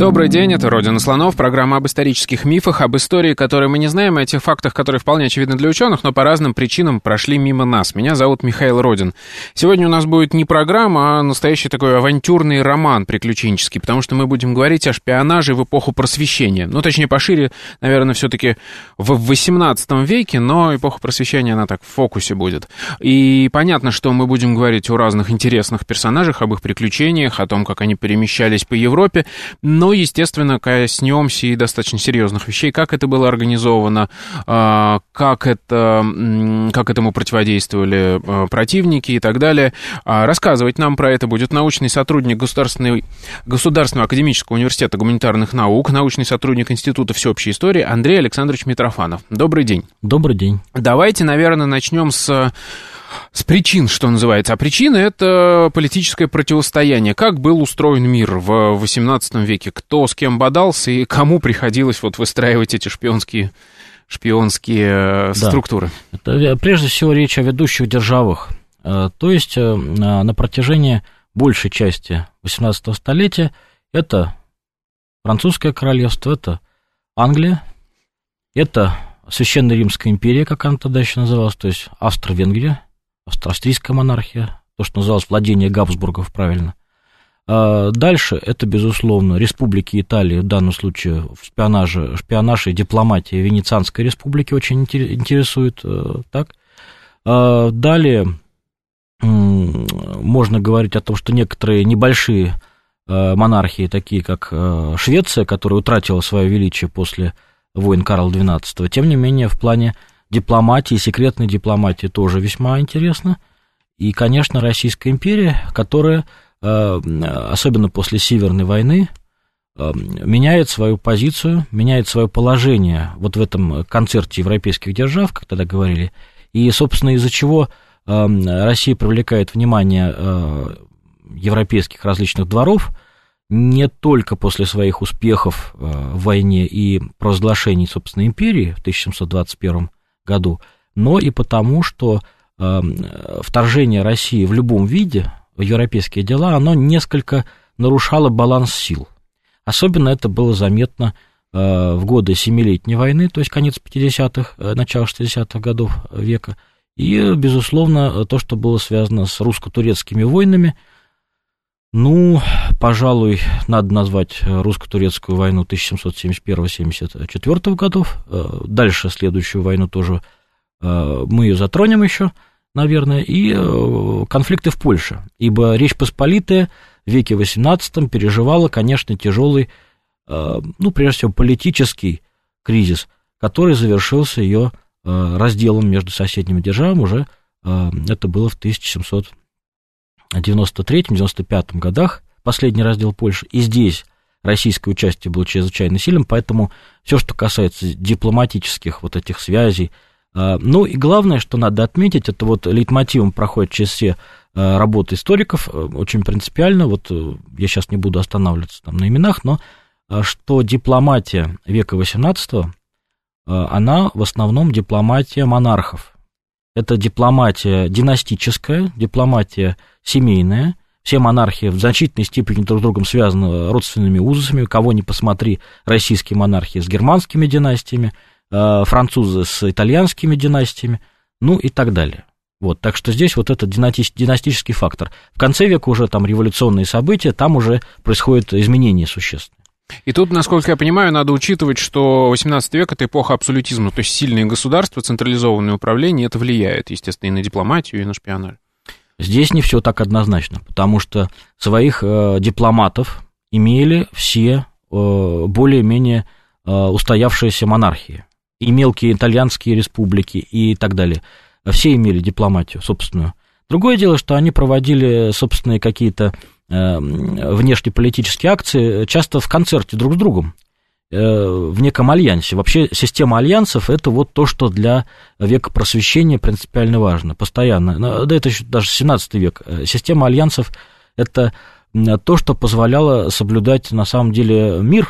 Добрый день, это «Родина слонов», программа об исторических мифах, об истории, которые мы не знаем, и о тех фактах, которые вполне очевидны для ученых, но по разным причинам прошли мимо нас. Меня зовут Михаил Родин. Сегодня у нас будет не программа, а настоящий такой авантюрный роман приключенческий, потому что мы будем говорить о шпионаже в эпоху просвещения. Ну, точнее, пошире, наверное, все-таки в 18 веке, но эпоха просвещения, она так в фокусе будет. И понятно, что мы будем говорить о разных интересных персонажах, об их приключениях, о том, как они перемещались по Европе, но ну, естественно, коснемся и достаточно серьезных вещей, как это было организовано, а, как, это, как этому противодействовали а, противники и так далее. А рассказывать нам про это будет научный сотрудник Государственной, Государственного академического университета гуманитарных наук, научный сотрудник Института всеобщей истории Андрей Александрович Митрофанов. Добрый день. Добрый день. Давайте, наверное, начнем с с причин, что называется. А причина — это политическое противостояние. Как был устроен мир в XVIII веке? Кто с кем бодался и кому приходилось вот выстраивать эти шпионские, шпионские э, да. структуры? Это, э, прежде всего речь о ведущих державах. Э, то есть на протяжении большей части XVIII столетия это французское королевство, это Англия, это Священная Римская империя, как она тогда еще называлась, то есть Австро-Венгрия, австрийская монархия, то, что называлось владение Габсбургов, правильно. А дальше это, безусловно, республики Италии, в данном случае в шпионаже, шпионаж и дипломатия Венецианской республики очень интересует. Э, так. А далее можно говорить о том, что некоторые небольшие э, монархии, такие как э, Швеция, которая утратила свое величие после войн Карла XII, тем не менее в плане дипломатии, секретной дипломатии тоже весьма интересно. И, конечно, Российская империя, которая, э, особенно после Северной войны, э, меняет свою позицию, меняет свое положение вот в этом концерте европейских держав, как тогда говорили, и, собственно, из-за чего э, Россия привлекает внимание европейских различных дворов не только после своих успехов в войне и провозглашений, собственно, империи в 1721 году, но и потому, что э, вторжение России в любом виде в европейские дела, оно несколько нарушало баланс сил. Особенно это было заметно э, в годы Семилетней войны, то есть конец 50-х, э, начало 60-х годов века, и, безусловно, то, что было связано с русско-турецкими войнами, ну, пожалуй, надо назвать русско-турецкую войну 1771-74 годов. Э, дальше следующую войну тоже э, мы ее затронем еще, наверное, и э, конфликты в Польше. Ибо Речь Посполитая в веке XVIII переживала, конечно, тяжелый, ну, прежде всего, политический кризис, который завершился ее разделом между соседними державами уже, это было в 1700 93-95 годах, последний раздел Польши, и здесь российское участие было чрезвычайно сильным, поэтому все, что касается дипломатических вот этих связей, а, ну и главное, что надо отметить, это вот лейтмотивом проходит через все а, работы историков, э, очень принципиально, вот э, я сейчас не буду останавливаться там на именах, но а, что дипломатия века XVIII, она в основном дипломатия монархов. Это дипломатия династическая, дипломатия семейная. Все монархии в значительной степени друг с другом связаны родственными узами. Кого не посмотри, российские монархии с германскими династиями, э, французы с итальянскими династиями, ну и так далее. Вот, так что здесь вот этот династический фактор. В конце века уже там революционные события, там уже происходят изменения существенные. И тут, насколько я понимаю, надо учитывать, что 18 век — это эпоха абсолютизма, то есть сильные государства, централизованное управление, это влияет, естественно, и на дипломатию, и на шпионаж. Здесь не все так однозначно, потому что своих э, дипломатов имели все э, более-менее э, устоявшиеся монархии, и мелкие итальянские республики и так далее. Все имели дипломатию собственную. Другое дело, что они проводили собственные какие-то внешнеполитические акции, часто в концерте друг с другом. в неком альянсе. Вообще система альянсов – это вот то, что для века просвещения принципиально важно, постоянно. Да это еще даже 17 век. Система альянсов – это то, что позволяло соблюдать на самом деле мир.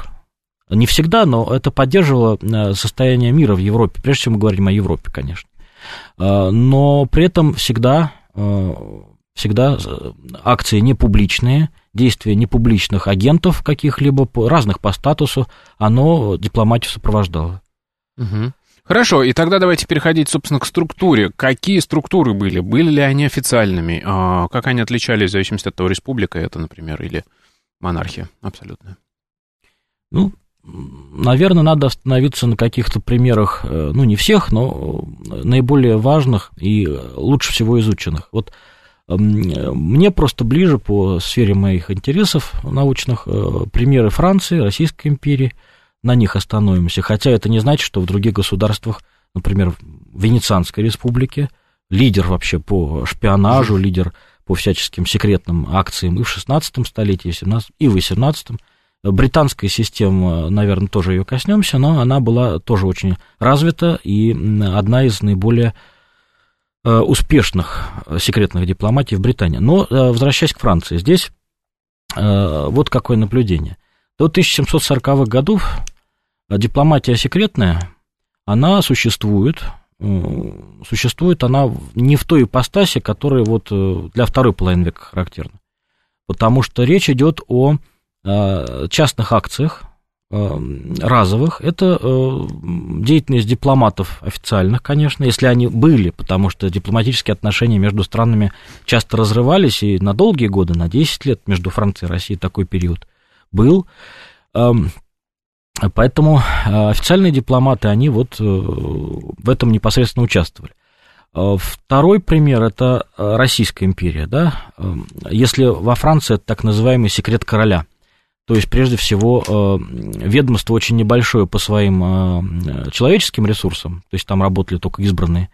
Не всегда, но это поддерживало состояние мира в Европе. Прежде всего мы говорим о Европе, конечно. Но при этом всегда всегда э, акции не публичные, действия непубличных агентов каких-либо, разных по статусу, оно дипломатию сопровождало. Угу. Хорошо, и тогда давайте переходить, собственно, к структуре. Какие структуры были? Были ли они официальными? А как они отличались в зависимости от того, республика это, например, или монархия абсолютная? Ну, наверное, надо остановиться на каких-то примерах, э, ну, не всех, но наиболее важных и лучше всего изученных. Вот мне просто ближе по сфере моих интересов научных э, примеры Франции, Российской империи, на них остановимся. Хотя это не значит, что в других государствах, например, в Венецианской республике, лидер вообще по шпионажу, лидер по всяческим секретным акциям и в 16 столетии, и в 17, и в 18 Британская система, наверное, тоже ее коснемся, но она была тоже очень развита и одна из наиболее успешных секретных дипломатий в Британии. Но, э, возвращаясь к Франции, здесь э, вот какое наблюдение. До 1740-х годов дипломатия секретная, она существует, существует она не в той ипостаси, которая вот для второй половины века характерна. Потому что речь идет о частных акциях, разовых. Это э, деятельность дипломатов официальных, конечно, если они были, потому что дипломатические отношения между странами часто разрывались, и на долгие годы, на 10 лет между Францией и Россией такой период был. Эм, поэтому э, официальные дипломаты, они вот э, в этом непосредственно участвовали. Второй пример – это Российская империя. Да? Эм, если во Франции это так называемый секрет короля – то есть, прежде всего, э, ведомство очень небольшое по своим э, человеческим ресурсам, то есть там работали только избранные,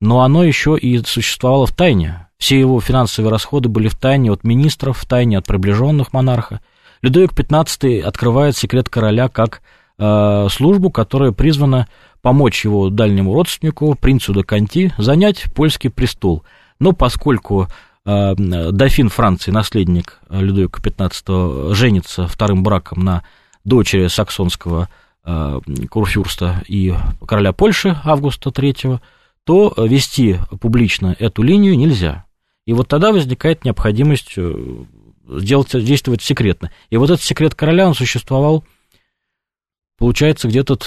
но оно еще и существовало в тайне. Все его финансовые расходы были в тайне от министров, в тайне от приближенных монарха. Людовик XV открывает секрет короля как э, службу, которая призвана помочь его дальнему родственнику, принцу де Конти, занять польский престол. Но поскольку Э, дофин Франции, наследник Людовика XV, женится вторым браком на дочери саксонского э, курфюрста и короля Польши Августа III, то вести публично эту линию нельзя. И вот тогда возникает необходимость сделать, э, действовать секретно. И вот этот секрет короля, он существовал, получается, где-то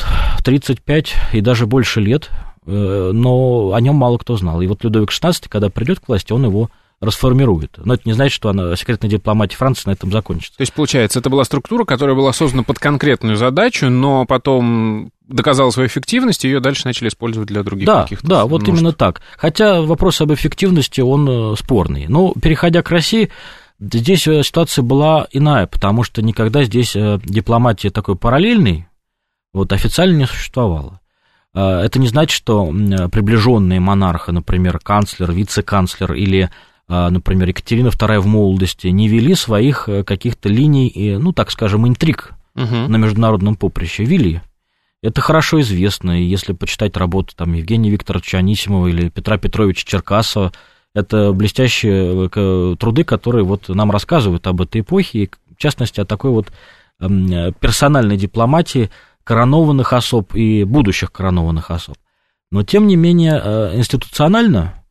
35 и даже больше лет, но о нем мало кто знал. И вот Людовик XVI, когда придет к власти, он его расформирует. Но это не значит, что она, секретная дипломатия Франции на этом закончится. То есть, получается, это была структура, которая была создана под конкретную задачу, но потом доказала свою эффективность, и ее дальше начали использовать для других да, каких-то Да, вот именно так. Хотя вопрос об эффективности, он э, спорный. Но, переходя к России, здесь э, ситуация была иная, потому что никогда здесь э, дипломатия такой параллельной, вот официально не существовало. Это не значит, что приближенные монарха, например, канцлер, вице-канцлер или например, Екатерина II в молодости, не вели своих э, каких-то линий, ну, так скажем, интриг угу. на международном поприще, вели. Это хорошо известно, и если почитать работу там, Евгения Викторовича Анисимова или Петра Петровича Черкасова, это блестящие э, труды, которые вот нам рассказывают об этой эпохе, и в частности, о такой вот эм, персональной дипломатии коронованных особ и будущих коронованных особ. Но, тем не менее, э, институционально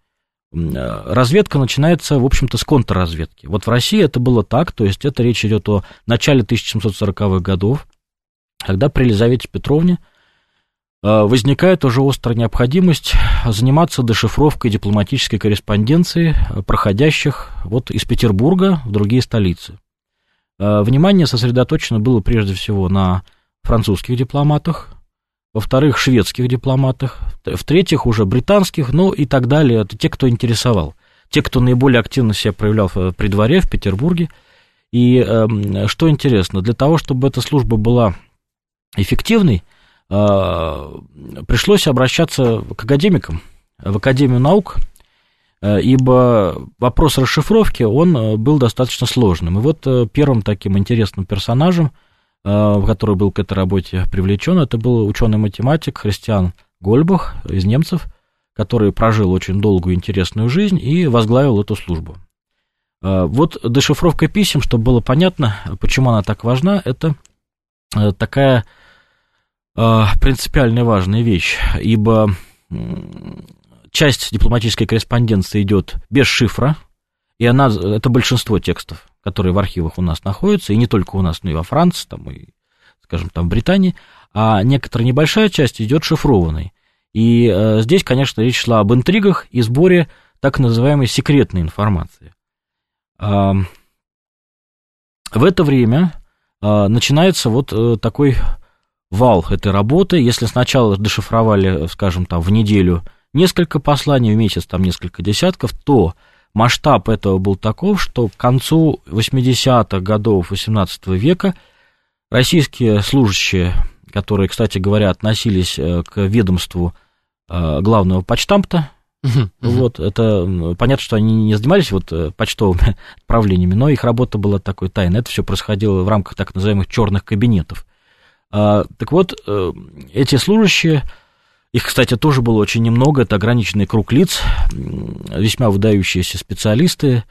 разведка начинается, в общем-то, с контрразведки. Вот в России это было так, то есть это речь идет о начале 1740-х годов, когда при Елизавете Петровне э, возникает уже острая необходимость заниматься дешифровкой дипломатической корреспонденции, э, проходящих вот из Петербурга в другие столицы. Э, внимание сосредоточено было прежде всего на французских дипломатах, во-вторых, шведских дипломатах, в-третьих, уже британских, ну и так далее, это те, кто интересовал, те, кто наиболее активно себя проявлял при дворе в Петербурге. И э, что интересно, для того, чтобы эта служба была эффективной, э, пришлось обращаться к академикам, в Академию наук, э, ибо вопрос расшифровки, он э, был достаточно сложным. И вот э, первым таким интересным персонажем который был к этой работе привлечен, это был ученый-математик Христиан Гольбах из немцев, который прожил очень долгую интересную жизнь и возглавил эту службу. Вот дешифровка писем, чтобы было понятно, почему она так важна, это такая принципиальная важная вещь, ибо часть дипломатической корреспонденции идет без шифра, и она, это большинство текстов, которые в архивах у нас находятся, и не только у нас, но и во Франции, там, и, скажем, там, в Британии, а некоторая небольшая часть идет шифрованной. И э, здесь, конечно, речь шла об интригах и сборе так называемой секретной информации. Э, в это время э, начинается вот э, такой вал этой работы. Если сначала дешифровали, скажем, там, в неделю несколько посланий, в месяц там несколько десятков, то масштаб этого был таков, что к концу 80-х годов 18 века российские служащие, которые, кстати говоря, относились э, к ведомству э, главного почтамта, Uh-huh, Вот, это понятно, что они не занимались вот э, почтовыми отправлениями, но их работа была такой тайной. Это все происходило в рамках так называемых черных кабинетов. А, так вот, эти служащие их, кстати, тоже было очень немного, это ограниченный круг лиц, весьма выдающиеся специалисты,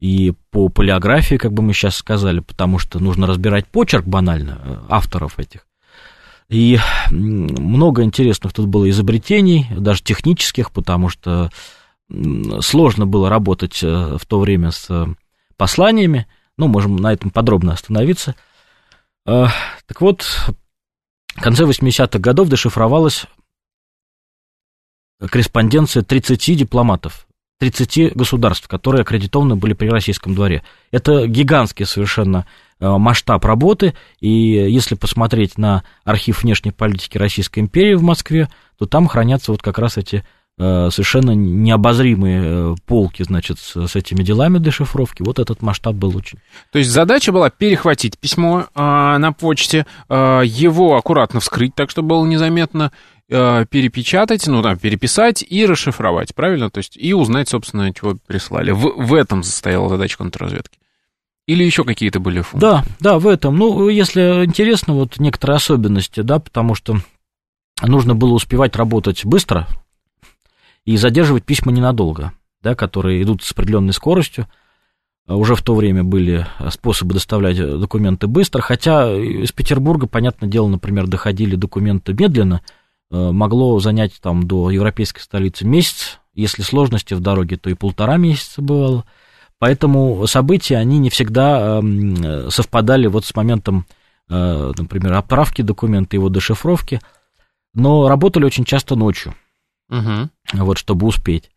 и по полиографии, как бы мы сейчас сказали, потому что нужно разбирать почерк банально э, авторов этих. И много интересных тут было изобретений, даже технических, потому что сложно было работать э, в то время с посланиями. Ну, можем на этом подробно остановиться. Э, так вот, в конце 80-х годов дешифровалось корреспонденция 30 дипломатов, 30 государств, которые аккредитованы были при российском дворе. Это гигантский совершенно э, масштаб работы, и если посмотреть на архив внешней политики Российской империи в Москве, то там хранятся вот как раз эти э, совершенно необозримые э, полки, значит, с, этими делами дешифровки. Вот этот масштаб был очень. То есть задача была перехватить письмо э, на почте, э, его аккуратно вскрыть, так чтобы было незаметно, Э, перепечатать, ну там, переписать и расшифровать, правильно? То есть и узнать, собственно, чего прислали. В, в этом состояла задача контрразведки. Или еще какие-то были функции? Да, да, в этом. Ну, если интересно, вот некоторые особенности, да, потому что нужно было успевать работать быстро и задерживать письма ненадолго, да, которые идут с определенной скоростью. Уже в то время были способы доставлять документы быстро, хотя из Петербурга, понятное дело, например, доходили документы медленно – могло занять там до европейской столицы месяц, если сложности в дороге, то и полтора месяца бывало. Поэтому события, они не всегда эм, совпадали вот с моментом, э, например, отправки документа, его дешифровки, но работали очень часто ночью, угу. вот, чтобы успеть.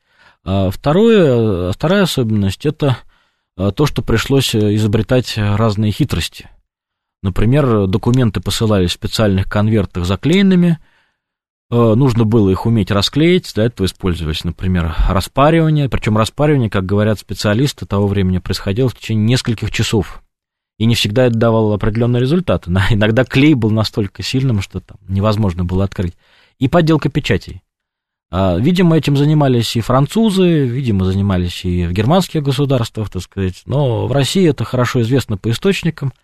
А второе, вторая особенность – это э, то, что пришлось изобретать разные хитрости. Например, документы посылались в специальных конвертах заклеенными – Э, нужно было их уметь расклеить, для этого использовались, например, распаривание, причем распаривание, как говорят специалисты того времени, происходило в течение нескольких часов. И не всегда это давало определенные результаты. Иногда клей был настолько сильным, что там невозможно было открыть. И подделка печатей. А, видимо, этим занимались и французы, видимо, занимались и в германских государствах, так сказать. Но в России это хорошо известно по источникам –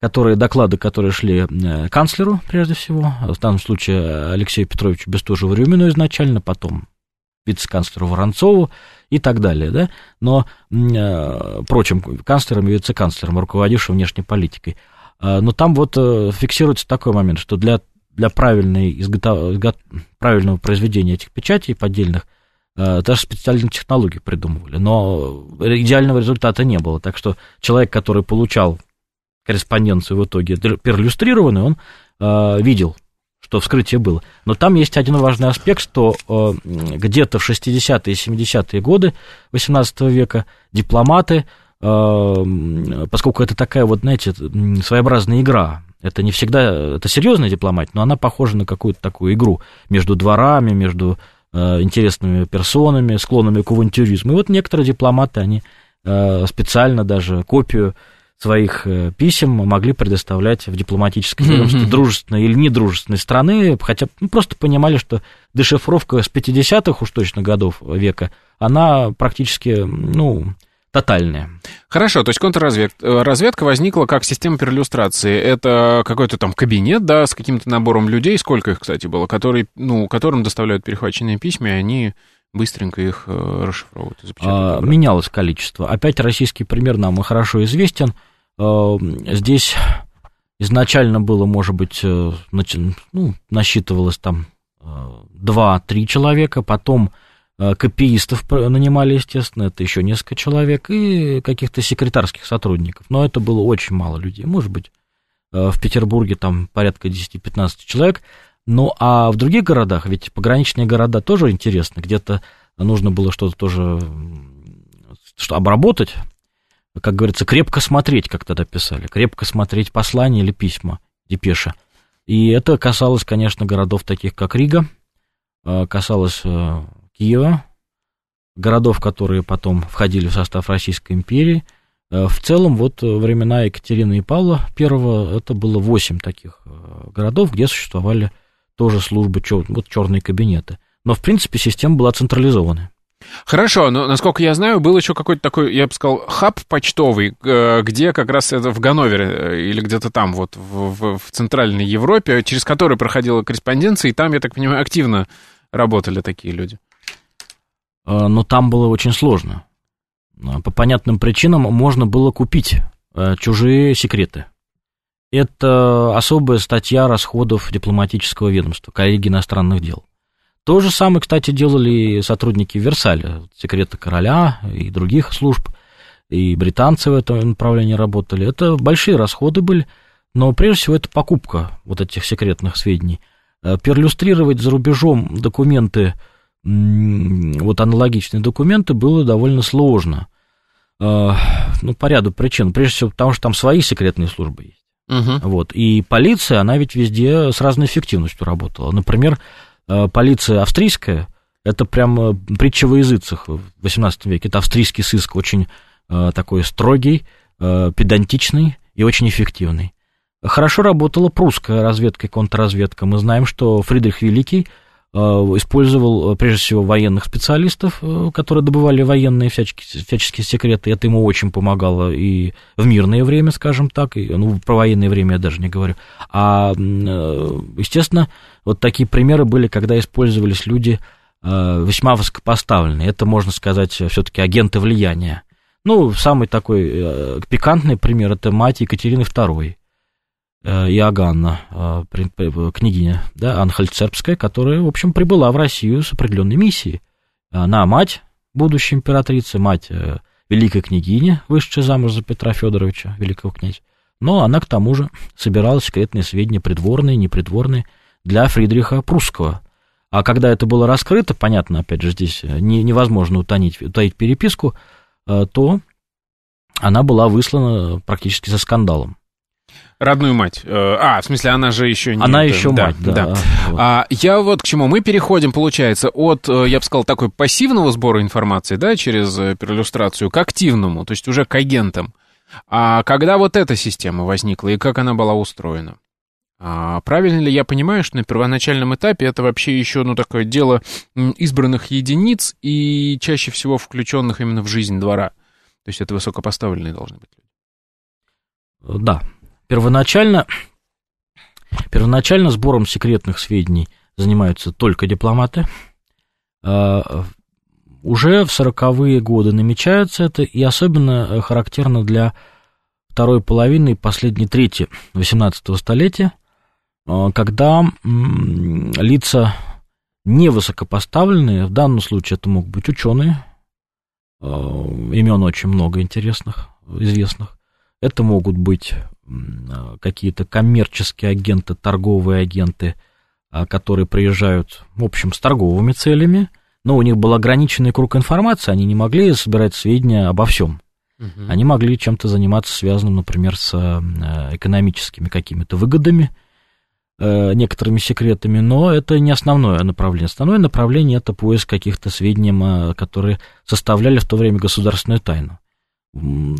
которые, доклады, которые шли э, канцлеру, прежде всего, в данном случае Алексею Петровичу Бестужеву-Рюмину изначально, потом вице-канцлеру Воронцову и так далее, да, но э, прочим канцлерам и вице-канцлерам, руководившим внешней политикой. Э, но там вот э, фиксируется такой момент, что для, для правильной изготов... правильного произведения этих печатей поддельных э, даже специальные технологии придумывали, но идеального результата не было. Так что человек, который получал корреспонденцию в итоге перлюстрированный, он э, видел, что вскрытие было. Но там есть один важный аспект, что э, где-то в 60-е и 70-е годы 18 века дипломаты, э, поскольку это такая вот, знаете, своеобразная игра, это не всегда, это серьезная дипломатия, но она похожа на какую-то такую игру между дворами, между э, интересными персонами, склонными к авантюризму. И вот некоторые дипломаты, они э, специально даже копию своих э, писем могли предоставлять в дипломатическое ведомство mm-hmm. дружественной или недружественной страны, хотя ну, просто понимали, что дешифровка с 50-х уж точно годов века, она практически, ну, тотальные. Хорошо, то есть контрразведка возникла как система перлюстрации. Это какой-то там кабинет, да, с каким-то набором людей, сколько их, кстати, было, которые, ну, которым доставляют перехваченные письма, и они быстренько их расшифровывают. А, менялось количество. Опять российский пример нам хорошо известен. Здесь изначально было, может быть, ну, насчитывалось там 2-3 человека, потом э, копиистов нанимали, естественно, это еще несколько человек, и каких-то секретарских сотрудников. Но это было очень мало людей. Может быть, э, в Петербурге там порядка 10-15 человек. Ну, а в других городах, ведь пограничные города тоже интересны, где-то нужно было что-то тоже что обработать, как говорится, крепко смотреть, как тогда писали, крепко смотреть послания или письма, депеши. И это касалось, конечно, городов таких, как Рига, э, касалось э, Киева, городов, которые потом входили в состав Российской империи. Э, в целом, вот времена Екатерины и Павла I, это было 8 таких городов, где существовали тоже службы, вот черные кабинеты. Но, в принципе, система была централизованная. Хорошо, но, насколько я знаю, был еще какой-то такой, я бы сказал, хаб почтовый, э, где как раз это в Ганновере э, или где-то там, вот в, в, Центральной Европе, через который проходила корреспонденция, и там, я так понимаю, активно работали такие люди. Э, но там было очень сложно. По понятным причинам можно было купить чужие секреты. Это особая статья расходов дипломатического ведомства, коллеги иностранных дел. То же самое, кстати, делали сотрудники Версаля, секрета короля и других служб, и британцы в этом направлении работали. Это большие расходы были, но прежде всего это покупка вот этих секретных сведений. Э, перлюстрировать за рубежом документы, вот аналогичные документы, было довольно сложно. Э, ну, по ряду причин. Прежде всего, потому что там свои секретные службы есть. Угу. Вот. И полиция, она ведь везде с разной эффективностью работала. Например, Э, полиция австрийская, это прям э, притча во языцах в XVIII веке. Это австрийский сыск, очень э, такой строгий, педантичный и очень эффективный. Хорошо работала прусская разведка и контрразведка. Мы знаем, что Фридрих Великий использовал прежде всего военных специалистов, которые добывали военные всяческие, всяческие секреты. Это ему очень помогало и в мирное время, скажем так, и, ну, про военное время я даже не говорю. А, естественно, вот такие примеры были, когда использовались люди э, весьма высокопоставленные. Это, можно сказать, все-таки агенты влияния. Ну, самый такой э, пикантный пример – это мать Екатерины II, э, Иоганна, княгиня, да, Анхальцербская, которая, в общем, прибыла в Россию с определенной миссией. Она мать будущей императрицы, мать великой княгини, вышедшая замуж за Петра Федоровича, великого князя. Но она, к тому же, собирала секретные сведения придворные, непридворные – для Фридриха Прусского. А когда это было раскрыто, понятно, опять же, здесь не, невозможно утонить, утаить переписку, э, то она была выслана практически со скандалом. Родную мать. Э, а, в смысле, она же еще не... Она еще да, мать, да. да. Вот. А, я вот к чему. Мы переходим, получается, от, э, я бы сказал, такой пассивного сбора информации, да, через перлюстрацию, к активному, то есть уже к агентам. А когда вот эта система возникла и как она была устроена? А правильно ли я понимаю, что на первоначальном этапе это вообще еще, ну, такое дело избранных единиц и чаще всего включенных именно в жизнь двора? То есть это высокопоставленные должны быть люди. Да. Первоначально, первоначально сбором секретных сведений занимаются только дипломаты. А, уже в сороковые годы намечается это, и особенно характерно для второй половины и последней трети XVIII столетия – Э, когда лица невысокопоставленные, в данном случае это могут быть ученые, э, имен очень много интересных, известных, это могут быть э, какие-то коммерческие агенты, торговые агенты, которые приезжают, в общем, с торговыми целями, но у них был ограниченный круг информации, они не могли собирать сведения обо всем. Угу. Они могли чем-то заниматься, связанным, например, с экономическими какими-то выгодами, Э, некоторыми секретами, но это не основное направление. Основное направление это поиск каких-то сведений, которые составляли в то время государственную тайну.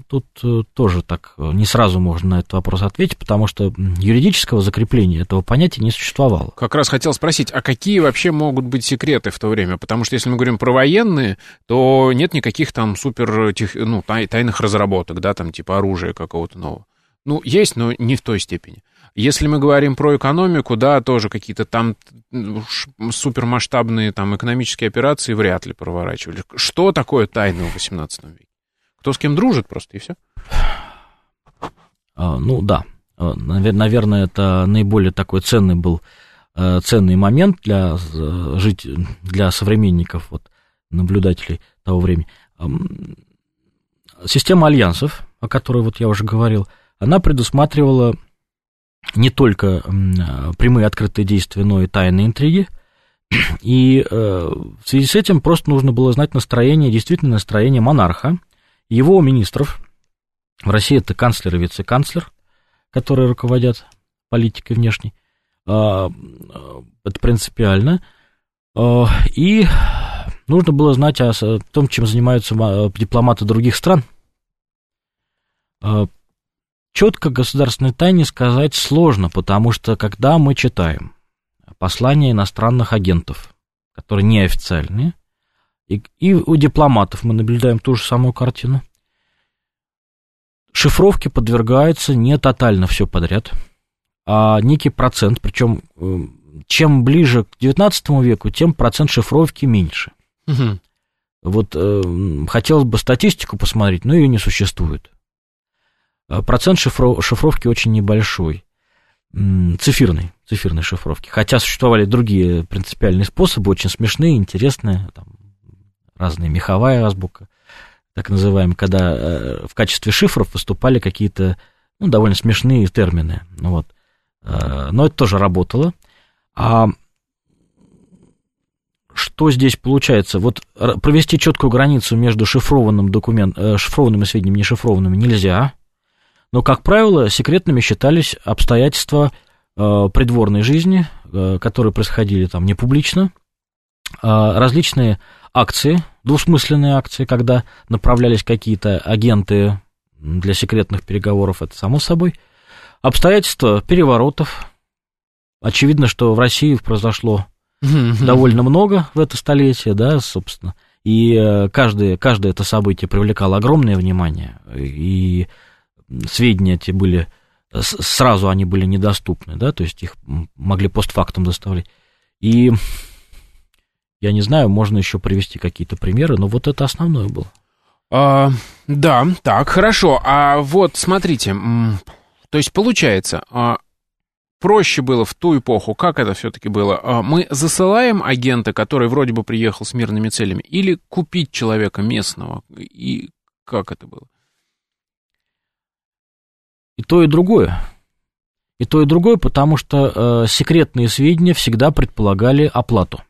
Тут э, тоже так э, не сразу можно на этот вопрос ответить, потому что юридического закрепления этого понятия не существовало. Как раз хотел спросить, а какие вообще могут быть секреты в то время? Потому что если мы говорим про военные, то нет никаких там супер ну, тайных разработок, да, там типа оружия какого-то нового. Ну, есть, но не в той степени. Если мы говорим про экономику, да, тоже какие-то там супермасштабные там экономические операции вряд ли проворачивали. Что такое тайны в XVIII веке? Кто с кем дружит просто, и все? А, ну, да. А, наверное, это наиболее такой ценный был э, ценный момент для, жить, для современников, вот, наблюдателей того времени. Система альянсов, о которой вот я уже говорил, она предусматривала не только прямые открытые действия, но и тайные интриги. И э, в связи с этим просто нужно было знать настроение, действительно настроение монарха, его министров, в России это канцлер и вице-канцлер, которые руководят политикой внешней, а, это принципиально, а, и нужно было знать о том, чем занимаются дипломаты других стран. А, Четко государственной тайне сказать сложно, потому что когда мы читаем послания иностранных агентов, которые неофициальные, и, и у дипломатов мы наблюдаем ту же самую картину. Шифровке подвергается не тотально все подряд, а некий процент, причем э, чем ближе к XIX веку, тем процент шифровки меньше. Угу. Вот э, хотелось бы статистику посмотреть, но ее не существует. А процент шифров, шифровки очень небольшой, цифирной, цифирной шифровки. Хотя существовали другие принципиальные способы, очень смешные, интересные, там, разные меховая азбука, так называемая, когда э, в качестве шифров выступали какие-то ну, довольно смешные термины. Ну, вот. Э, но это тоже работало. А что здесь получается? Вот провести четкую границу между шифрованным, документ, э, сведениями и нешифрованными нельзя. Но, как правило, секретными считались обстоятельства придворной жизни, которые происходили там не публично, различные акции, двусмысленные акции, когда направлялись какие-то агенты для секретных переговоров, это само собой. Обстоятельства переворотов. Очевидно, что в России произошло довольно много в это столетие, да, собственно. И э, каждое, каждое это событие привлекало огромное внимание, и сведения эти были, сразу они были недоступны, да, то есть их могли постфактум доставлять. И я не знаю, можно еще привести какие-то примеры, но вот это основное было. А, да, так, хорошо. А вот смотрите, то есть получается, а, проще было в ту эпоху, как это все-таки было? А, мы засылаем агента, который вроде бы приехал с мирными целями, или купить человека местного? И как это было? И то, и другое. И то, и другое, потому что э, секретные сведения всегда предполагали оплату.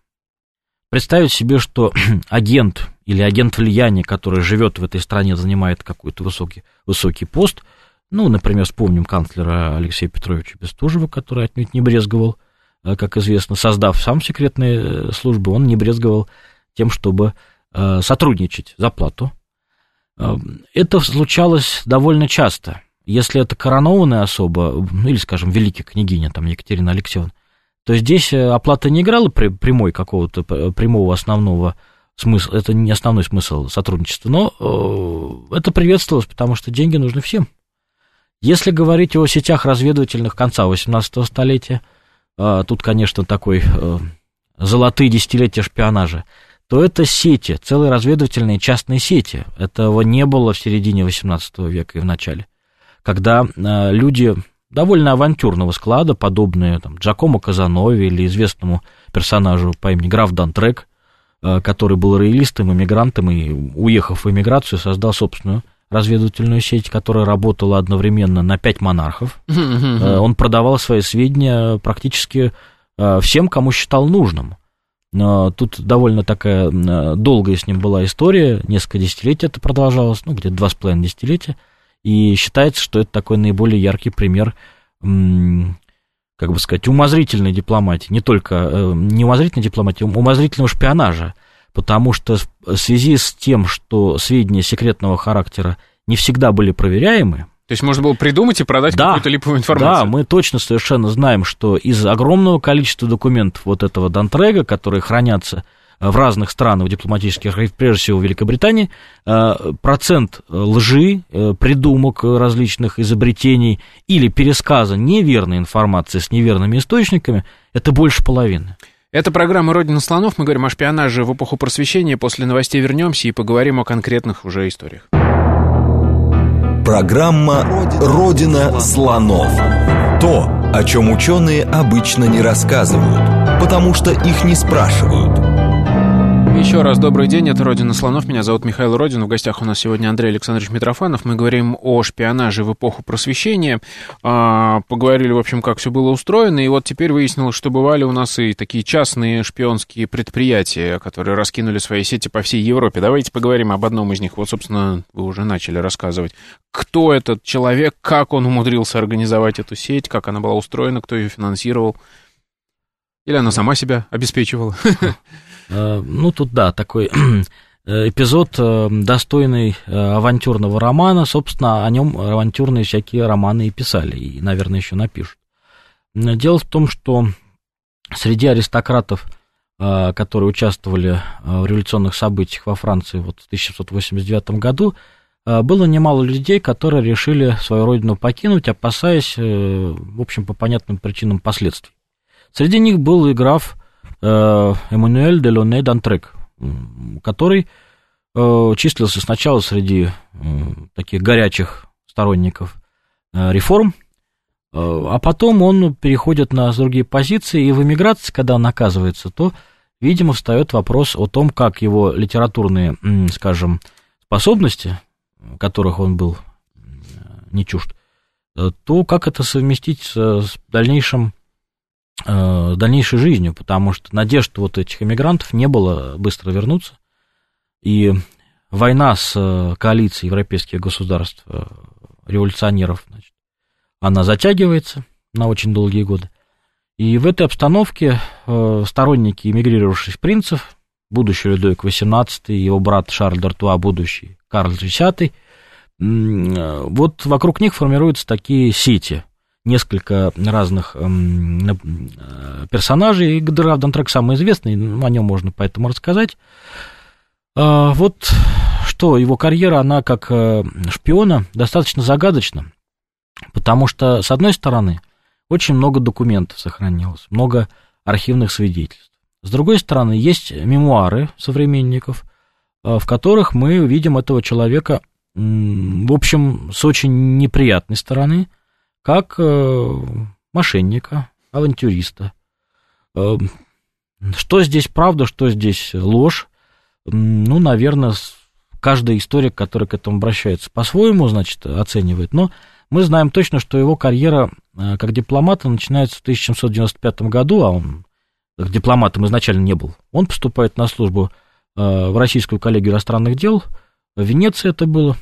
Представить себе, что агент или агент влияния, который живет в этой стране, занимает какой-то высокий, высокий пост, ну, например, вспомним канцлера Алексея Петровича Бестужева, который отнюдь не брезговал, э, как известно, создав сам секретные э, службы, он не брезговал тем, чтобы э, сотрудничать за плату. Это случалось довольно часто. Если это коронованная особа, ну, или, скажем, великая княгиня, там, Екатерина Алексеевна, то здесь э, оплата не играла прямой какого-то прямого основного смысла, это не основной смысл сотрудничества, но э, это приветствовалось, потому что деньги нужны всем. Если говорить о сетях разведывательных конца 18 столетия, э, тут, конечно, такой золотые десятилетия шпионажа, то это сети, целые разведывательные частные сети. Этого не было в середине 18 века и в начале, когда люди довольно авантюрного склада, подобные там, Джакомо Казанове или известному персонажу по имени граф Дантрек, э, который был роялистом, иммигрантом и, уехав в эмиграцию, создал собственную разведывательную сеть, которая работала одновременно на пять монархов. Э, он продавал свои сведения практически э, всем, кому считал нужным. Тут довольно такая долгая с ним была история, несколько десятилетий это продолжалось, ну, где-то два с половиной десятилетия. И считается, что это такой наиболее яркий пример как бы сказать, умозрительной дипломатии, не только э, не умозрительной дипломатии, умозрительного шпионажа, потому что в связи с тем, что сведения секретного характера не всегда были проверяемы. То есть можно было придумать и продать да, какую-то липовую информацию? Да, мы точно совершенно знаем, что из огромного количества документов вот этого Дантрега, которые хранятся в разных странах, в дипломатических прежде всего в Великобритании, э, процент лжи, э, придумок различных изобретений или пересказа неверной информации с неверными источниками, это больше половины. Это программа «Родина слонов». Мы говорим о шпионаже в эпоху просвещения. После новостей вернемся и поговорим о конкретных уже историях. Программа «Родина слонов». То, о чем ученые обычно не рассказывают, потому что их не спрашивают – еще раз добрый день, это «Родина слонов», меня зовут Михаил Родин, в гостях у нас сегодня Андрей Александрович Митрофанов, мы говорим о шпионаже в эпоху просвещения, а, поговорили, в общем, как все было устроено, и вот теперь выяснилось, что бывали у нас и такие частные шпионские предприятия, которые раскинули свои сети по всей Европе. Давайте поговорим об одном из них, вот, собственно, вы уже начали рассказывать. Кто этот человек, как он умудрился организовать эту сеть, как она была устроена, кто ее финансировал, или она сама себя обеспечивала? Э, ну, тут, да, такой э, эпизод, э, достойный авантюрного романа. Собственно, о нем авантюрные всякие романы и писали, и, наверное, еще напишут. Дело в том, что среди аристократов, которые участвовали в революционных событиях во Франции вот в 1789 году, было немало людей, которые решили свою родину покинуть, опасаясь, в общем, по понятным причинам последствий. Среди них был и граф Эммануэль де Лоне Дантрек, который э, числился сначала среди таких горячих сторонников э, реформ, а потом он переходит на другие позиции, и в эмиграции, когда он оказывается, то, видимо, встает вопрос о том, как его литературные, скажем, способности, которых он был не чужд, то как это совместить с дальнейшим э, дальнейшей жизнью, потому что надежд вот этих эмигрантов не было быстро вернуться. И война с э, коалицией европейских государств, э, революционеров, значит, она затягивается на очень долгие годы. И в этой обстановке э, сторонники эмигрировавших принцев, будущий Людовик XVIII, его брат Шарль Д'Артуа, будущий Карл X, вот вокруг них формируются такие сети – несколько разных эм, э, персонажей. И Гдырав Дантрек самый известный, о нем можно поэтому рассказать. А, вот что, его карьера, она как э, шпиона достаточно загадочна, потому что, с одной стороны, очень много документов сохранилось, много архивных свидетельств. С другой стороны, есть мемуары современников, э, в которых мы видим этого человека, в общем, с очень неприятной стороны – как э, мошенника, авантюриста. Э, что здесь правда, что здесь ложь? Ну, наверное, каждая история, которая к этому обращается, по-своему, значит, оценивает. Но мы знаем точно, что его карьера э, как дипломата начинается в 1795 году, а он дипломатом изначально не был. Он поступает на службу в Российскую коллегию иностранных дел, в Венеции это было,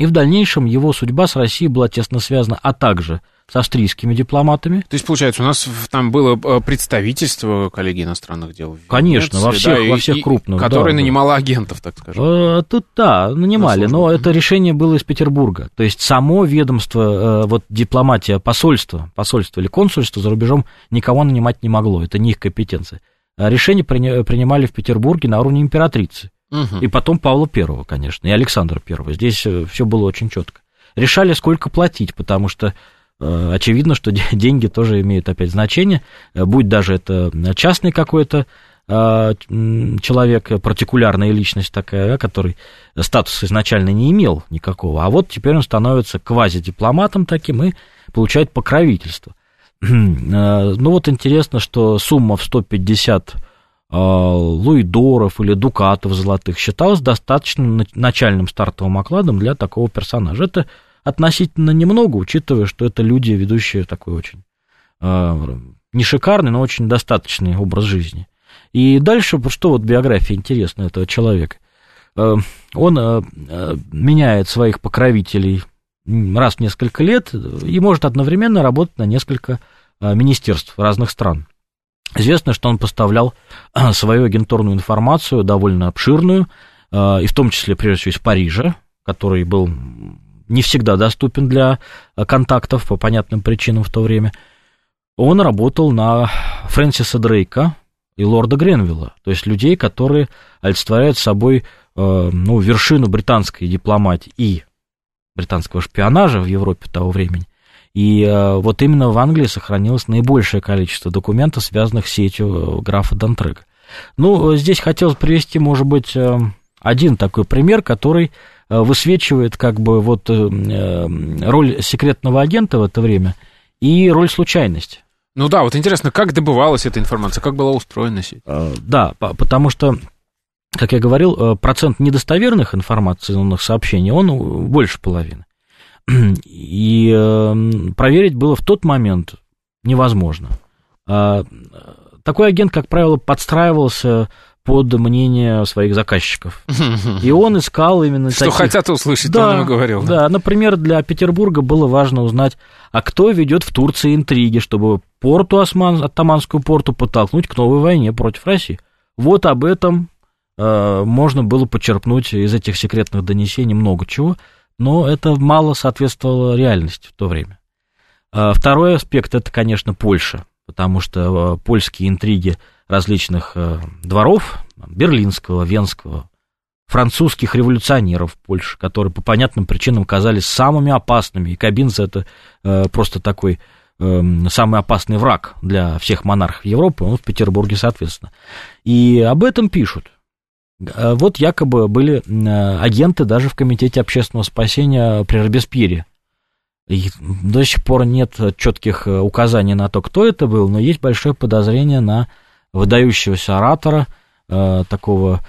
и в дальнейшем его судьба с Россией была тесно связана, а также с австрийскими дипломатами. То есть, получается, у нас там было э, представительство коллеги иностранных дел? Конечно, во всех, да, во всех и, крупных. Которое да, нанимало агентов, так скажем. Э, тут, да, нанимали, но это решение было из Петербурга. То есть, само ведомство, э, вот дипломатия, посольство, посольство или консульство за рубежом никого нанимать не могло, это не их компетенция. Решение принимали в Петербурге на уровне императрицы. Угу. И потом Павла Первого, конечно, и Александра Первого. Здесь э, все было очень четко. Решали, сколько платить, потому что э, очевидно, что деньги тоже имеют опять значение. Э, будь даже это частный какой-то человек, партикулярная личность такая, который статус изначально не имел никакого, а вот теперь он становится квазидипломатом таким и получает покровительство. Ну вот интересно, что сумма в 150 а, луидоров или дукатов золотых считалось достаточно начальным стартовым окладом для такого персонажа. Это относительно немного, учитывая, что это люди, ведущие такой очень э, не шикарный, но очень достаточный образ жизни. И дальше, что вот биография интересна этого человека. Э, он меняет своих покровителей раз в несколько лет и может одновременно работать на несколько министерств разных стран. Известно, что он поставлял свою агентурную информацию, довольно обширную, э, и в том числе, прежде всего, из Парижа, который был не всегда доступен для контактов по понятным причинам в то время, он работал на Фрэнсиса Дрейка и лорда Гренвилла, то есть людей, которые олицетворяют собой ну, вершину британской дипломатии и британского шпионажа в Европе того времени. И э, вот именно в Англии сохранилось наибольшее количество документов, связанных с сетью э, графа Дантрега. Ну, здесь хотелось привести, может быть, э, один такой пример, который высвечивает как бы вот роль секретного агента в это время и роль случайности. Ну да, вот интересно, как добывалась эта информация, как была устроена сеть? Да, потому что, как я говорил, процент недостоверных информационных сообщений, он больше половины. И эм, проверить было в тот момент невозможно. А, такой агент, как правило, подстраивался под мнение своих заказчиков. И он искал именно Что таких... хотят услышать, да, он ему говорил. Да? да, например, для Петербурга было важно узнать, а кто ведет в Турции интриги, чтобы порту Осман, Оттаманскую порту подтолкнуть к новой войне против России. Вот об этом э, можно было почерпнуть из этих секретных донесений много чего но это мало соответствовало реальности в то время. А второй аспект – это, конечно, Польша, потому что э, польские интриги различных э, дворов, берлинского, венского, французских революционеров Польши, которые по понятным причинам казались самыми опасными, и Кабинц – это просто такой эм, самый опасный враг для всех монархов Европы, он в Петербурге, соответственно. И об этом пишут – вот якобы были э, агенты даже в Комитете общественного спасения при Робеспьере. И до сих пор нет четких э, указаний на то, кто это был, но есть большое подозрение на выдающегося оратора, такого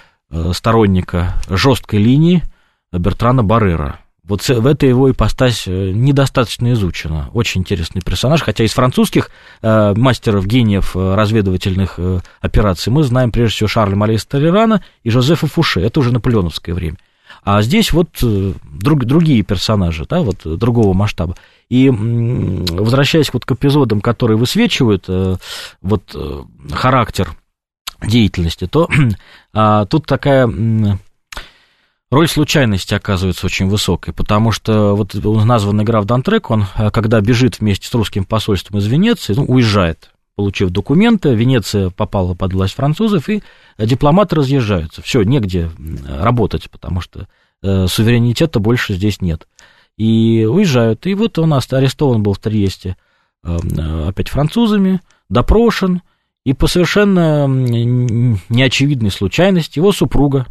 сторонника жесткой линии Бертрана Баррера. Вот в этой его ипостась э, недостаточно изучена. Очень интересный персонаж, хотя из французских э, мастеров, гениев э, разведывательных э, операций мы знаем прежде всего Шарля Малейса Толерана и Жозефа Фуше, это уже наполеоновское время. А здесь вот э, друг, другие персонажи, да, вот другого масштаба. И возвращаясь вот к эпизодам, которые высвечивают вот характер деятельности, то а, тут такая роль случайности оказывается очень высокой, потому что вот названный граф Дантрек, он, э, когда бежит вместе с русским посольством из Венеции, ну, уезжает, получив документы, Венеция попала под власть французов, и дипломаты разъезжаются. Все, негде работать, потому что э, суверенитета больше здесь нет. И уезжают. И вот он арестован был в Триесте э, опять французами, допрошен, и по совершенно неочевидной случайности его супруга,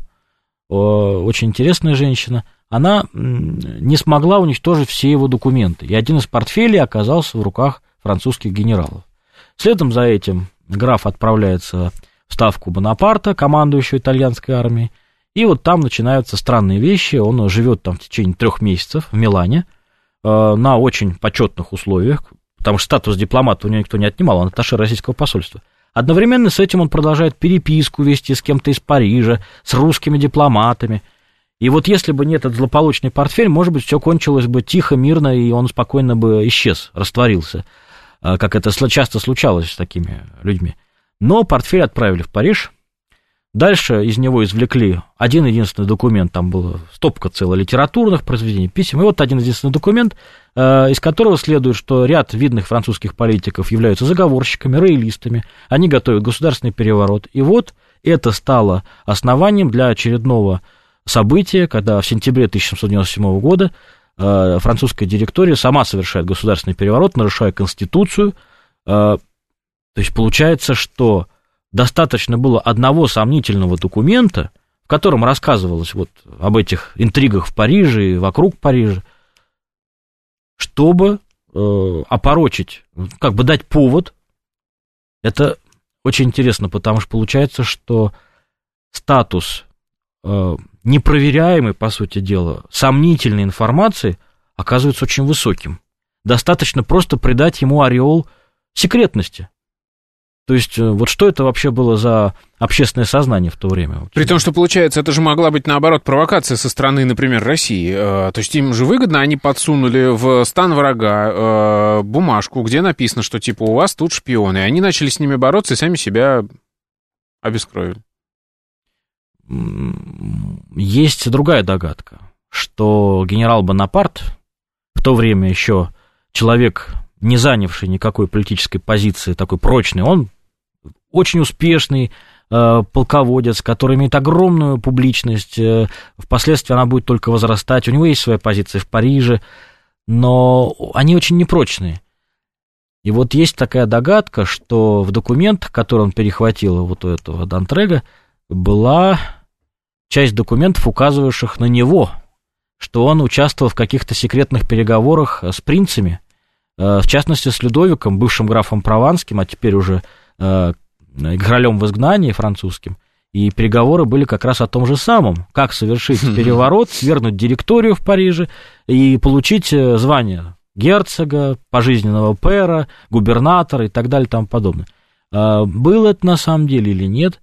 очень интересная женщина, она не смогла уничтожить все его документы, и один из портфелей оказался в руках французских генералов. Следом за этим граф отправляется в ставку Бонапарта, командующего итальянской армией, и вот там начинаются странные вещи. Он живет там в течение трех месяцев в Милане э, на очень почетных условиях, потому что статус дипломата у него никто не отнимал, он атташе российского посольства. Одновременно с этим он продолжает переписку вести с кем-то из Парижа, с русскими дипломатами. И вот если бы не этот злополучный портфель, может быть, все кончилось бы тихо, мирно, и он спокойно бы исчез, растворился, а, как это часто случалось с такими людьми. Но портфель отправили в Париж, Дальше из него извлекли один единственный документ, там была стопка целая литературных произведений, писем, и вот один единственный документ, э, из которого следует, что ряд видных французских политиков являются заговорщиками, роялистами, они готовят государственный переворот, и вот это стало основанием для очередного события, когда в сентябре 1797 года э, французская директория сама совершает государственный переворот, нарушая Конституцию, э, то есть получается, что достаточно было одного сомнительного документа, в котором рассказывалось вот об этих интригах в Париже и вокруг Парижа, чтобы э, опорочить, как бы дать повод. Это очень интересно, потому что получается, что статус э, непроверяемой, по сути дела, сомнительной информации оказывается очень высоким. Достаточно просто придать ему ореол секретности. То есть, э, вот что это вообще было за общественное сознание в то время? При том, что, получается, это же могла быть, наоборот, провокация со стороны, например, России. Э, то есть, им же выгодно, они подсунули в стан врага э, бумажку, где написано, что, типа, у вас тут шпионы. И они начали с ними бороться и сами себя обескровили. Есть другая догадка, что генерал Бонапарт, в то время еще человек, не занявший никакой политической позиции, такой прочный, он очень успешный э, полководец, который имеет огромную публичность, э, впоследствии она будет только возрастать, у него есть своя позиция в Париже, но они очень непрочные. И вот есть такая догадка, что в документах, который он перехватил вот у этого Дантрега, была часть документов, указывающих на него, что он участвовал в каких-то секретных переговорах с принцами, э, в частности, с Людовиком, бывшим графом Прованским, а теперь уже э, королем в изгнании французским. И переговоры были как раз о том же самом, как совершить переворот, свергнуть директорию в Париже и получить э, звание герцога, пожизненного пэра, губернатора и так далее и тому подобное. А, было это на самом деле или нет,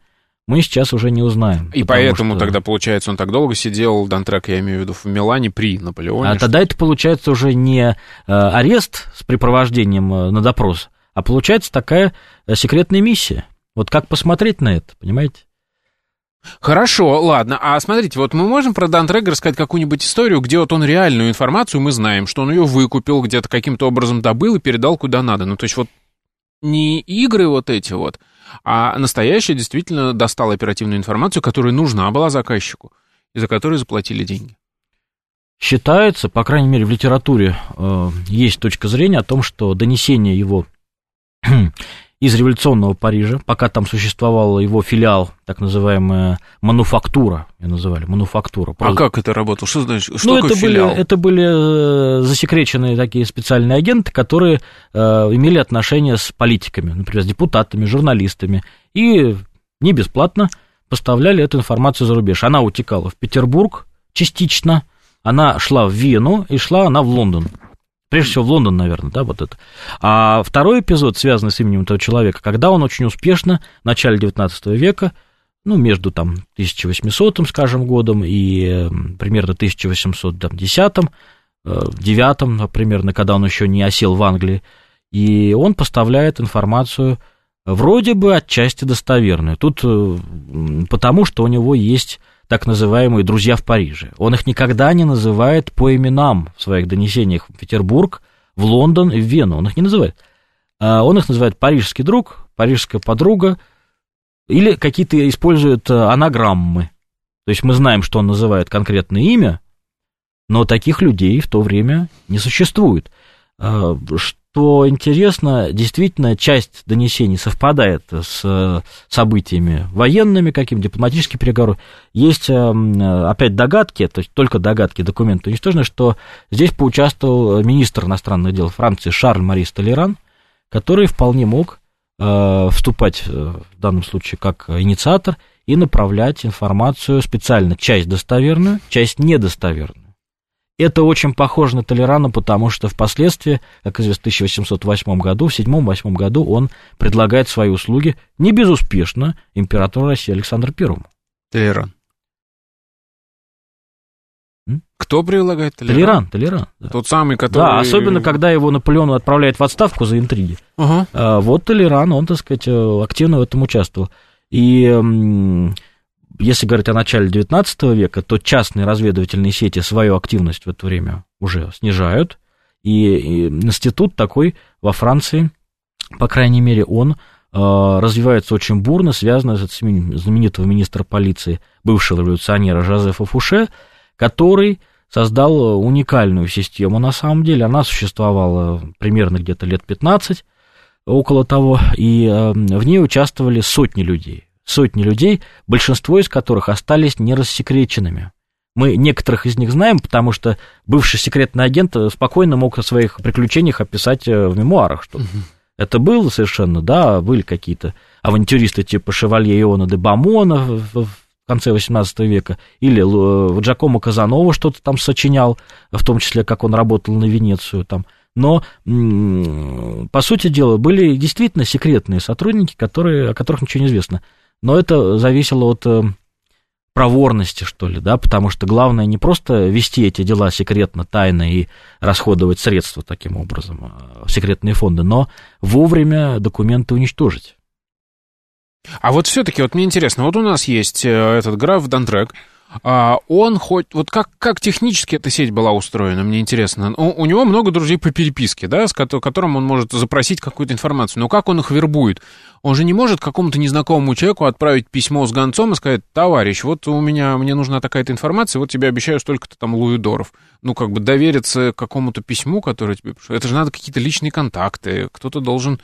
мы сейчас уже не узнаем. И поэтому что... тогда, получается, он так долго сидел, Дантрек, я имею в виду, в Милане при Наполеоне. А что... тогда это, получается, уже не э, арест с припровождением э, на допрос, а получается такая э, секретная миссия. Вот как посмотреть на это, понимаете? Хорошо, ладно. А смотрите, вот мы можем про Дантрега рассказать какую-нибудь историю, где вот он реальную информацию, мы знаем, что он ее выкупил, где-то каким-то образом добыл и передал куда надо. Ну, то есть вот не игры вот эти вот, а настоящая действительно достал оперативную информацию, которая нужна была заказчику, и за которую заплатили деньги. Считается, по крайней мере, в литературе э, есть точка зрения о том, что донесение его из революционного Парижа, пока там существовал его филиал, так называемая мануфактура, ее называли, мануфактура. А как это работало? Что значит, что ну, это филиал? Были, это были э, засекреченные такие специальные агенты, которые э, имели отношения с политиками, например, с депутатами, журналистами, и не бесплатно поставляли эту информацию за рубеж. Она утекала в Петербург частично, она шла в Вену и шла она в Лондон. Прежде всего в Лондон, наверное, да, вот это. А второй эпизод, связанный с именем этого человека, когда он очень успешно в начале 19 века, ну, между там 1800, скажем, годом и э, примерно 1810, 9, э, примерно, когда он еще не осел в Англии, и он поставляет информацию вроде бы отчасти достоверную. Тут э, потому, что у него есть так называемые «друзья в Париже». Он их никогда не называет по именам в своих донесениях в Петербург, в Лондон и в Вену. Он их не называет. А он их называет «парижский друг», «парижская подруга», или какие-то используют э, анаграммы. То есть мы знаем, что он называет конкретное имя, но таких людей в то время не существует. Что интересно, действительно, часть донесений совпадает с э, событиями военными, каким дипломатическими переговоры. Есть, эм, опять, догадки, то есть только догадки, документы уничтожены, что здесь поучаствовал министр иностранных дел Франции Шарль Марис Толеран, который вполне мог э, вступать э, в данном случае как инициатор и направлять информацию специально, часть достоверную, часть недостоверную. Это очень похоже на Толерана, потому что впоследствии, как известно, в 1808 году, в 7-8 году он предлагает свои услуги не безуспешно императору России Александру Первому. Толеран. Кто предлагает Толеран? Толеран, Толеран. Да. Тот самый, который... Да, особенно, когда его Наполеон отправляет в отставку за интриги. Ага. А, вот Толеран, он, так сказать, активно в этом участвовал. И если говорить о начале XIX века, то частные разведывательные сети свою активность в это время уже снижают, и, и институт такой во Франции, по крайней мере, он э, развивается очень бурно, связано с знаменитого министра полиции, бывшего революционера Жозефа Фуше, который создал уникальную систему. На самом деле она существовала примерно где-то лет 15, около того, и э, в ней участвовали сотни людей сотни людей, большинство из которых остались нерассекреченными. Мы некоторых из них знаем, потому что бывший секретный агент спокойно мог о своих приключениях описать э, в мемуарах, что угу. это было совершенно, да, были какие-то авантюристы типа Шевалье Иона де Бамона в конце XVIII века, или э, Джакомо Казанова что-то там сочинял, в том числе, как он работал на Венецию там. Но, по сути дела, были действительно секретные сотрудники, которые, о которых ничего не известно но это зависело от э, проворности, что ли, да, потому что главное не просто вести эти дела секретно, тайно и расходовать средства таким образом в секретные фонды, но вовремя документы уничтожить. А вот все-таки, вот мне интересно, вот у нас есть э, этот граф Дантрек, а он хоть... Вот как, как технически эта сеть была устроена, мне интересно. У, у него много друзей по переписке, да, с которым он может запросить какую-то информацию. Но как он их вербует? Он же не может какому-то незнакомому человеку отправить письмо с гонцом и сказать, товарищ, вот у меня, мне нужна такая-то информация, вот тебе обещаю столько-то там луидоров. Ну, как бы довериться какому-то письму, которое тебе. Это же надо какие-то личные контакты. Кто-то должен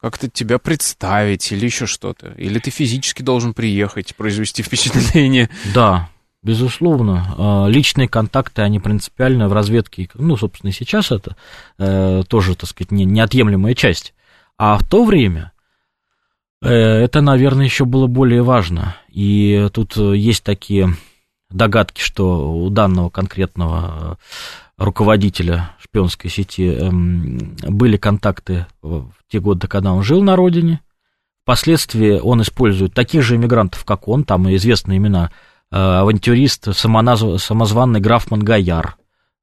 как-то тебя представить или еще что-то. Или ты физически должен приехать, произвести впечатление. Да, безусловно. А, личные контакты, они принципиально в разведке, ну, собственно, и сейчас это э, тоже, так сказать, неотъемлемая часть. А в то время э, это, наверное, еще было более важно. И тут есть такие догадки, что у данного конкретного руководителя шпионской сети эм, были контакты в те годы, когда он жил на родине. Впоследствии он использует таких же иммигрантов, как он, там известные имена, э, авантюрист, самоназв... самозванный графман Гаяр,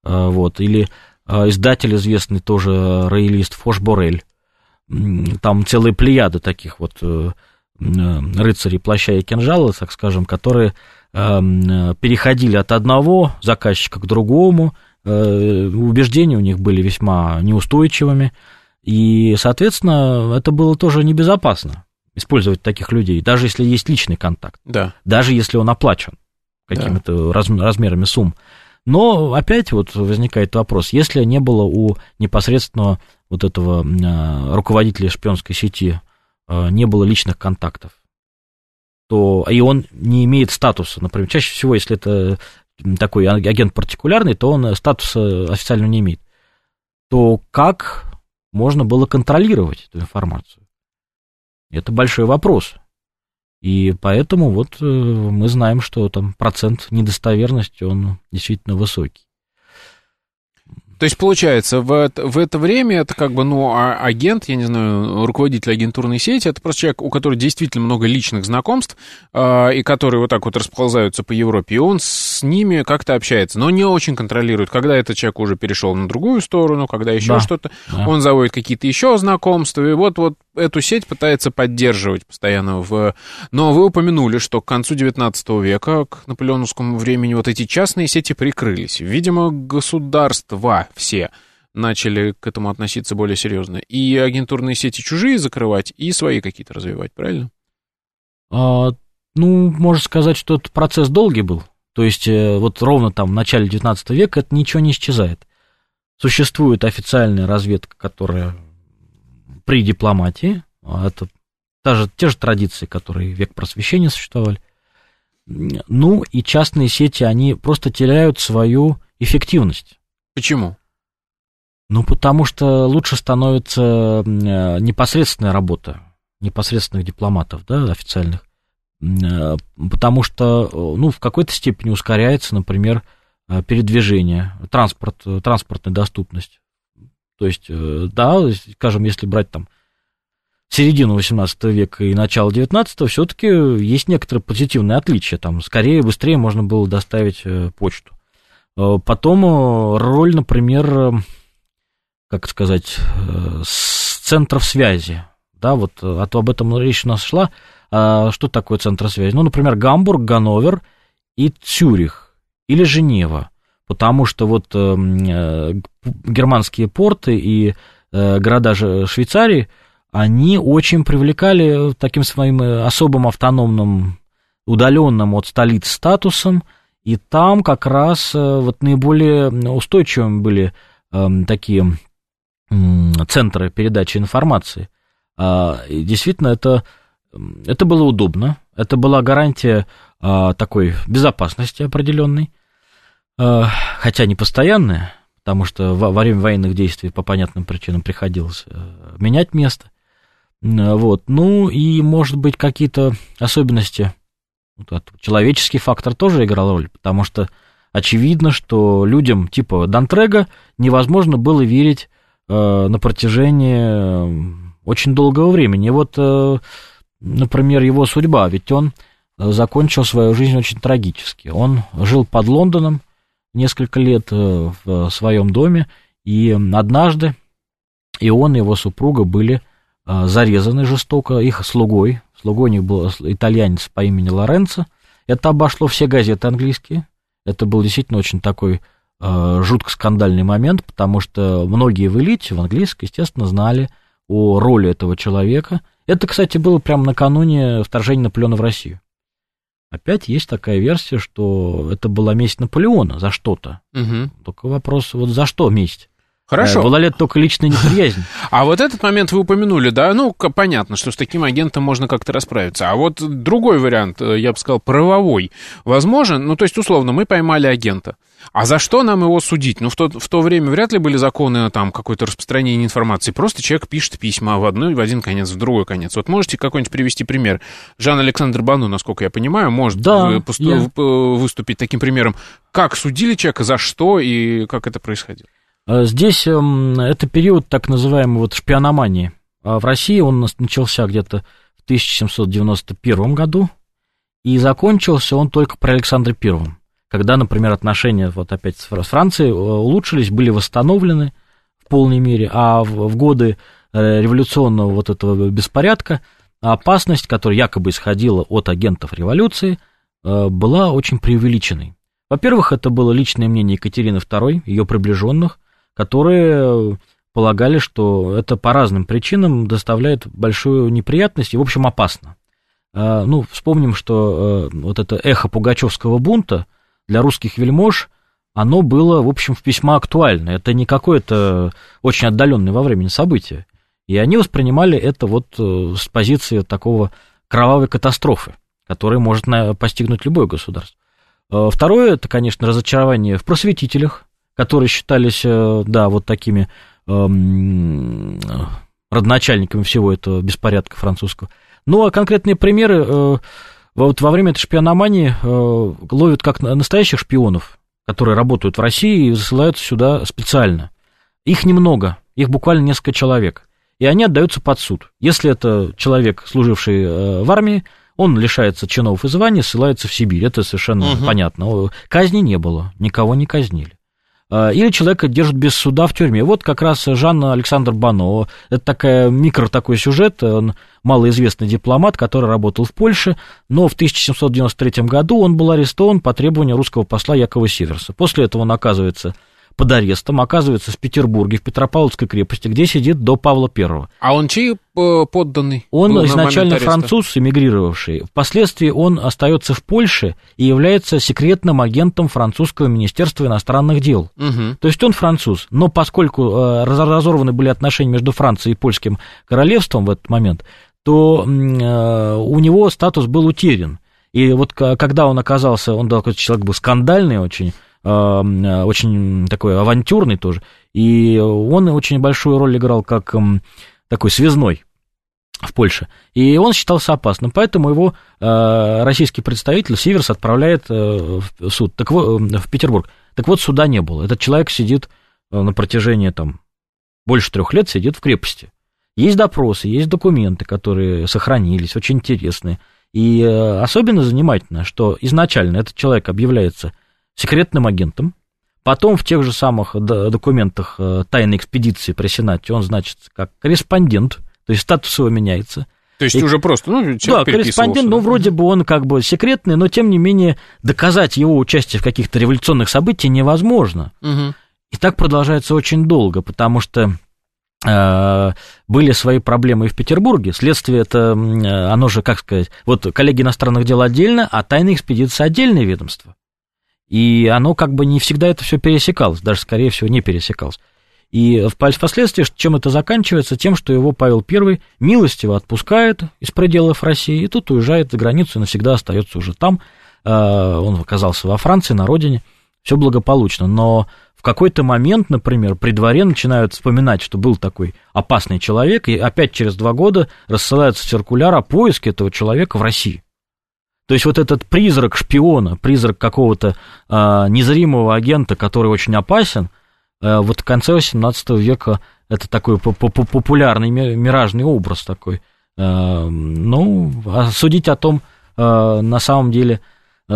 э, вот, или э, издатель известный тоже роялист Фош Борель. Там целые плеяды таких вот рыцарей плаща и кинжала, так скажем, которые эм, переходили от одного заказчика к другому, убеждения у них были весьма неустойчивыми, и, соответственно, это было тоже небезопасно использовать таких людей, даже если есть личный контакт, да. даже если он оплачен какими-то да. размерами сумм. Но опять вот возникает вопрос, если не было у непосредственного вот этого э, руководителя шпионской сети, э, не было личных контактов, то и он не имеет статуса, например, чаще всего, если это такой агент партикулярный, то он статуса официально не имеет. То как можно было контролировать эту информацию? Это большой вопрос. И поэтому вот э, мы знаем, что там процент недостоверности, он действительно высокий. То есть, получается, в, в это время это как бы, ну, а, агент, я не знаю, руководитель агентурной сети, это просто человек, у которого действительно много личных знакомств, э, и которые вот так вот расползаются по Европе, и он с ними как-то общается, но не очень контролирует, когда этот человек уже перешел на другую сторону, когда еще да, что-то, да. он заводит какие-то еще знакомства, и вот-вот эту сеть пытается поддерживать постоянно. В... Но вы упомянули, что к концу 19 века, к наполеоновскому времени, вот эти частные сети прикрылись. Видимо, государства все начали к этому относиться более серьезно. И агентурные сети чужие закрывать, и свои какие-то развивать, правильно? А, ну, можно сказать, что этот процесс долгий был. То есть э, вот ровно там в начале 19 века это ничего не исчезает. Существует официальная разведка, которая при дипломатии, а это та же, те же традиции, которые век просвещения существовали. Ну и частные сети, они просто теряют свою эффективность. Почему? Ну, потому что лучше становится непосредственная работа непосредственных дипломатов, да, официальных, потому что, ну, в какой-то степени ускоряется, например, передвижение, транспорт, транспортная доступность. То есть, э, да, скажем, если брать там середину 18 века и начало 19 все-таки есть некоторые позитивные отличия. Там скорее, быстрее можно было доставить э, почту. Э, потом роль, например, как сказать, с центров связи. Да, вот а то об этом речь у нас шла. А что такое центр связи? Ну, например, Гамбург, Ганновер и Цюрих или Женева. Потому что вот э, э германские порты и э, города Швейцарии, они очень привлекали таким своим особым автономным, удаленным от столиц статусом, и там как раз вот наиболее устойчивыми были э, такие центры передачи информации. А, и действительно, это, это было удобно, это была гарантия а, такой безопасности определенной, хотя не постоянная, потому что во время военных действий по понятным причинам приходилось э, менять место. Вот. Ну и, может быть, какие-то особенности, вот, человеческий фактор тоже играл роль, потому что очевидно, что людям типа Дантрега невозможно было верить Э, на протяжении очень долгого времени. И вот, э, например, его судьба, ведь он закончил свою жизнь очень трагически. Он жил под Лондоном несколько лет э, в своем доме, и однажды и он, и его супруга были зарезаны жестоко их слугой. Слугой у них был итальянец по имени Лоренцо, Это обошло все газеты английские. Это был действительно очень такой э, жутко скандальный момент, потому что многие в элите, в английской, естественно, знали о роли этого человека. Это, кстати, было прямо накануне вторжения Наполеона в Россию. Опять есть такая версия, что это была месть Наполеона за что-то. Угу. Только вопрос, вот за что месть? Хорошо. Э, была ли это только личная неприязнь? А вот этот момент вы упомянули, да? Ну, понятно, что с таким агентом можно как-то расправиться. А вот другой вариант, э, я бы сказал, правовой, возможен. Ну, то есть, условно, мы поймали агента. А за что нам его судить? Ну, в то, в то время вряд ли были законы там какое-то распространение информации. Просто человек пишет письма в одной, в один конец, в другой конец. Вот можете какой-нибудь привести пример? Жан-Александр Бану, насколько я понимаю, может да, посту- я... выступить таким примером. Как судили человека, за что и как это происходило? Э, здесь эм, это период так называемой вот шпиономании. А в России он начался где-то в 1791 году, и закончился он только при Александре Первом, когда, например, отношения вот опять с Францией э, улучшились, были восстановлены в полной мере, а в, годы э, революционного вот этого беспорядка опасность, которая якобы исходила от агентов революции, была очень преувеличенной. Во-первых, это было личное мнение Екатерины II, ее приближенных, которые полагали, что это по разным причинам доставляет большую неприятность и, в общем, опасно. Ну, вспомним, что э, вот это эхо Пугачевского бунта для русских вельмож, оно было, в общем, весьма актуально. Это не какое-то очень отдаленное во времени событие. И они воспринимали это вот э, с позиции такого кровавой катастрофы, которая может постигнуть любое государство. Э, второе, это, конечно, разочарование в просветителях, которые считались, э, да, вот такими эм, родоначальниками всего этого беспорядка французского. Ну, а конкретные примеры, вот во время этой шпиономании э, ловят как настоящих шпионов, которые работают в России и засылаются сюда специально. Их немного, их буквально несколько человек. И они отдаются под суд. Если это человек, служивший в армии, он лишается чинов и званий, ссылается в Сибирь. Это совершенно угу. понятно. Казни не было, никого не казнили. А, или человека держат без суда в тюрьме. Вот как раз Жан Александр Бано. Это такая, микро такой сюжет, он малоизвестный дипломат, который работал в Польше, но в 1793 году он был арестован по требованию русского посла Якова Северса. После этого он оказывается под арестом, оказывается в Петербурге, в Петропавловской крепости, где сидит до Павла I. А он чей э, подданный? Он изначально француз, эмигрировавший. Впоследствии он остается в Польше и является секретным агентом французского министерства иностранных дел. Угу. То есть он француз, но поскольку э, разорваны были отношения между Францией и польским королевством в этот момент, то э, у него статус был утерян. И вот когда он оказался, он такой человек был скандальный очень, очень такой авантюрный тоже, и он очень большую роль играл как такой связной в Польше. И он считался опасным, поэтому его э, российский представитель Сиверс отправляет э, в суд, так вот, в Петербург. Так вот, суда не было. Этот человек сидит на протяжении там, больше трех лет, сидит в крепости. Есть допросы, есть документы, которые сохранились, очень интересные. И особенно занимательно, что изначально этот человек объявляется секретным агентом. Потом в тех же самых документах э, тайной экспедиции при Сенате он значится как корреспондент, то есть статус его меняется. То есть и, уже просто, ну, Да, корреспондент, ну, вроде бы он как бы секретный, но тем не менее доказать его участие в каких-то революционных событиях невозможно. Угу. И так продолжается очень долго, потому что э, были свои проблемы и в Петербурге. Следствие это, оно же, как сказать, вот коллеги иностранных дел отдельно, а тайная экспедиция отдельное ведомство. И оно как бы не всегда это все пересекалось, даже, скорее всего, не пересекалось. И впоследствии, чем это заканчивается? Тем, что его Павел I милостиво отпускает из пределов России, и тут уезжает за границу и навсегда остается уже там. А, он оказался во Франции, на родине, все благополучно. Но в какой-то момент, например, при дворе начинают вспоминать, что был такой опасный человек, и опять через два года рассылается циркуляр о поиске этого человека в России. То есть вот этот призрак шпиона, призрак какого-то э, незримого агента, который очень опасен, э, вот в конце XVIII века это такой популярный миражный образ такой. Э, ну, а судить о том, э, на самом деле,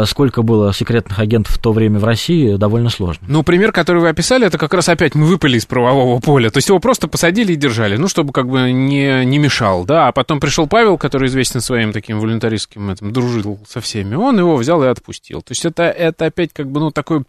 сколько было секретных агентов в то время в России, довольно сложно. Ну, пример, который вы описали, это как раз опять мы выпали из правового поля. То есть его просто посадили и держали, ну, чтобы как бы не, не мешал, да. А потом пришел Павел, который известен своим таким волюнтаристским, этим, дружил со всеми, он его взял и отпустил. То есть это, это опять как бы, ну, такой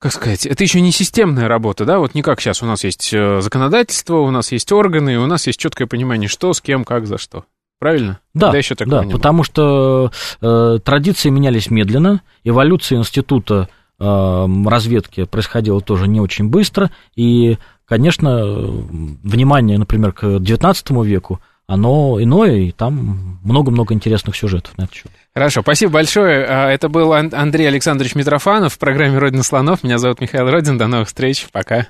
как сказать, это еще не системная работа, да, вот не как сейчас у нас есть э, законодательство, у нас есть органы, у нас есть четкое понимание, что, с кем, как, за что. Правильно? Да, Тогда еще да, не потому было. что э, традиции менялись медленно, эволюция института э, разведки происходила тоже не очень быстро, и, конечно, внимание, например, к XIX веку, оно иное, и там много-много интересных сюжетов на этот счет. Хорошо, спасибо большое. А, это был Андрей Александрович Митрофанов в программе «Родина слонов». Меня зовут Михаил Родин. До новых встреч. Пока.